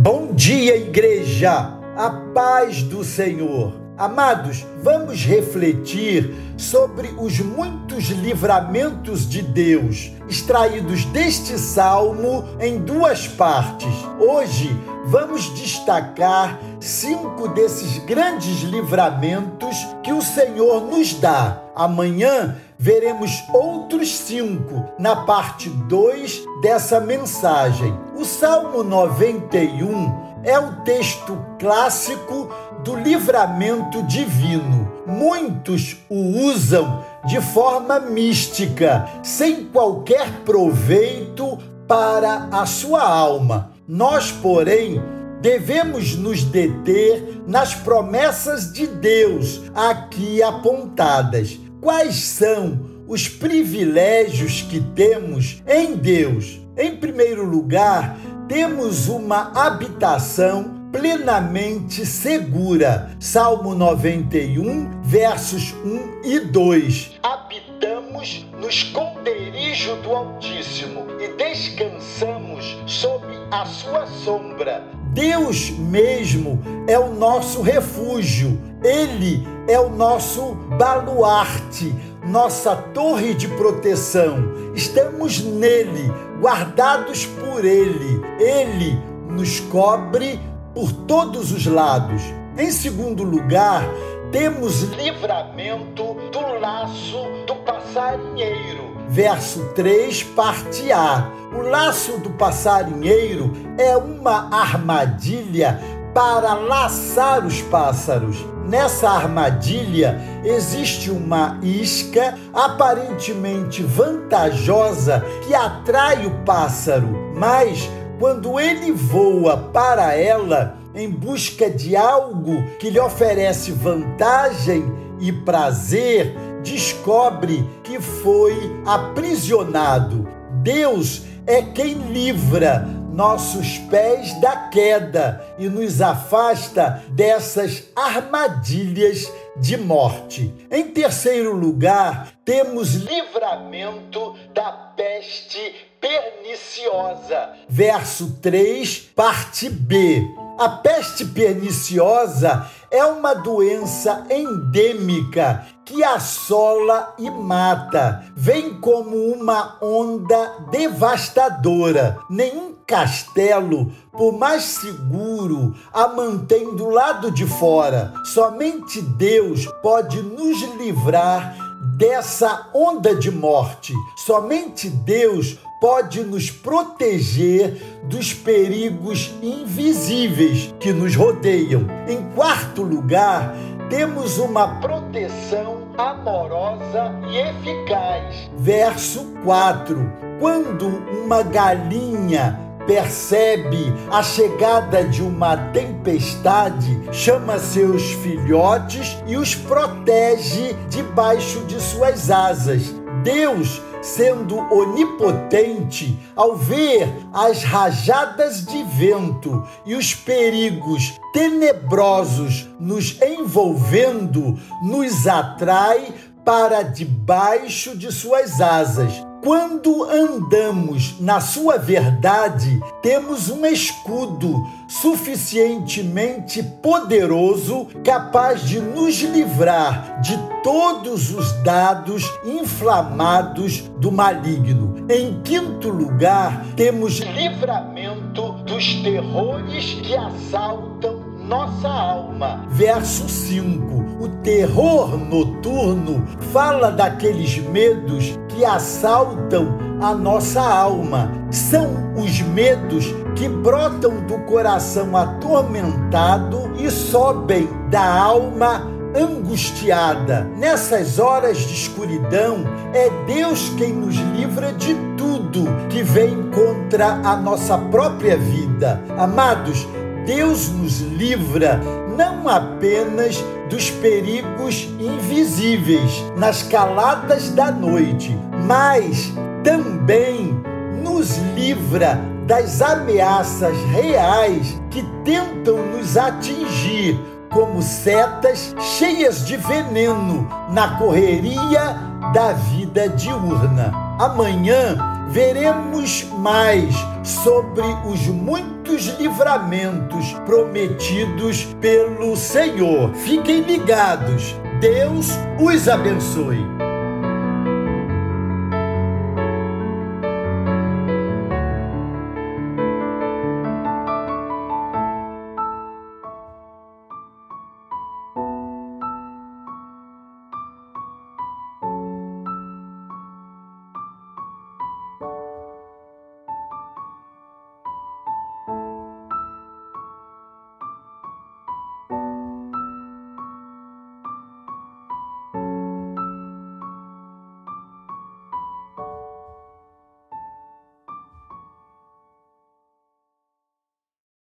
Bom dia, igreja! A paz do Senhor. Amados, vamos refletir sobre os muitos livramentos de Deus, extraídos deste salmo em duas partes. Hoje vamos destacar cinco desses grandes livramentos que o Senhor nos dá. Amanhã veremos outros cinco na parte 2 dessa mensagem. O Salmo 91 é o texto clássico do livramento divino. Muitos o usam de forma mística, sem qualquer proveito para a sua alma. Nós, porém, devemos nos deter nas promessas de Deus aqui apontadas. Quais são os privilégios que temos em Deus? Em primeiro lugar, temos uma habitação plenamente segura. Salmo 91, versos 1 e 2. Habitamos no esconderijo do Altíssimo e descansamos sob a sua sombra. Deus mesmo é o nosso refúgio, Ele é o nosso baluarte, nossa torre de proteção. Estamos nele, guardados por Ele. Ele nos cobre por todos os lados. Em segundo lugar, temos livramento do laço do passarinheiro. Verso 3, parte A. O laço do passarinheiro é uma armadilha para laçar os pássaros. Nessa armadilha existe uma isca aparentemente vantajosa que atrai o pássaro, mas quando ele voa para ela em busca de algo que lhe oferece vantagem e prazer, descobre que foi aprisionado. Deus é quem livra nossos pés da queda e nos afasta dessas armadilhas de morte. Em terceiro lugar, temos livramento da peste perniciosa. Verso 3, parte B. A peste perniciosa é uma doença endêmica que assola e mata. Vem como uma onda devastadora. Nenhum castelo, por mais seguro, a mantém do lado de fora. Somente Deus pode nos livrar dessa onda de morte. Somente Deus pode nos proteger dos perigos invisíveis que nos rodeiam. Em quarto lugar, temos uma proteção amorosa e eficaz. Verso 4: Quando uma galinha percebe a chegada de uma tempestade, chama seus filhotes e os protege debaixo de suas asas. Deus, sendo onipotente, ao ver as rajadas de vento e os perigos tenebrosos nos envolvendo, nos atrai para debaixo de suas asas. Quando andamos na sua verdade, temos um escudo suficientemente poderoso capaz de nos livrar de todos os dados inflamados do maligno. Em quinto lugar, temos livramento dos terrores que assaltam nossa alma. Verso 5. O terror noturno fala daqueles medos que assaltam a nossa alma. São os medos que brotam do coração atormentado e sobem da alma angustiada. Nessas horas de escuridão, é Deus quem nos livra de tudo que vem contra a nossa própria vida. Amados, Deus nos livra não apenas dos perigos invisíveis nas caladas da noite, mas também nos livra das ameaças reais que tentam nos atingir, como setas cheias de veneno na correria da vida diurna. Amanhã veremos mais sobre os muitos livramentos prometidos pelo Senhor. Fiquem ligados. Deus os abençoe.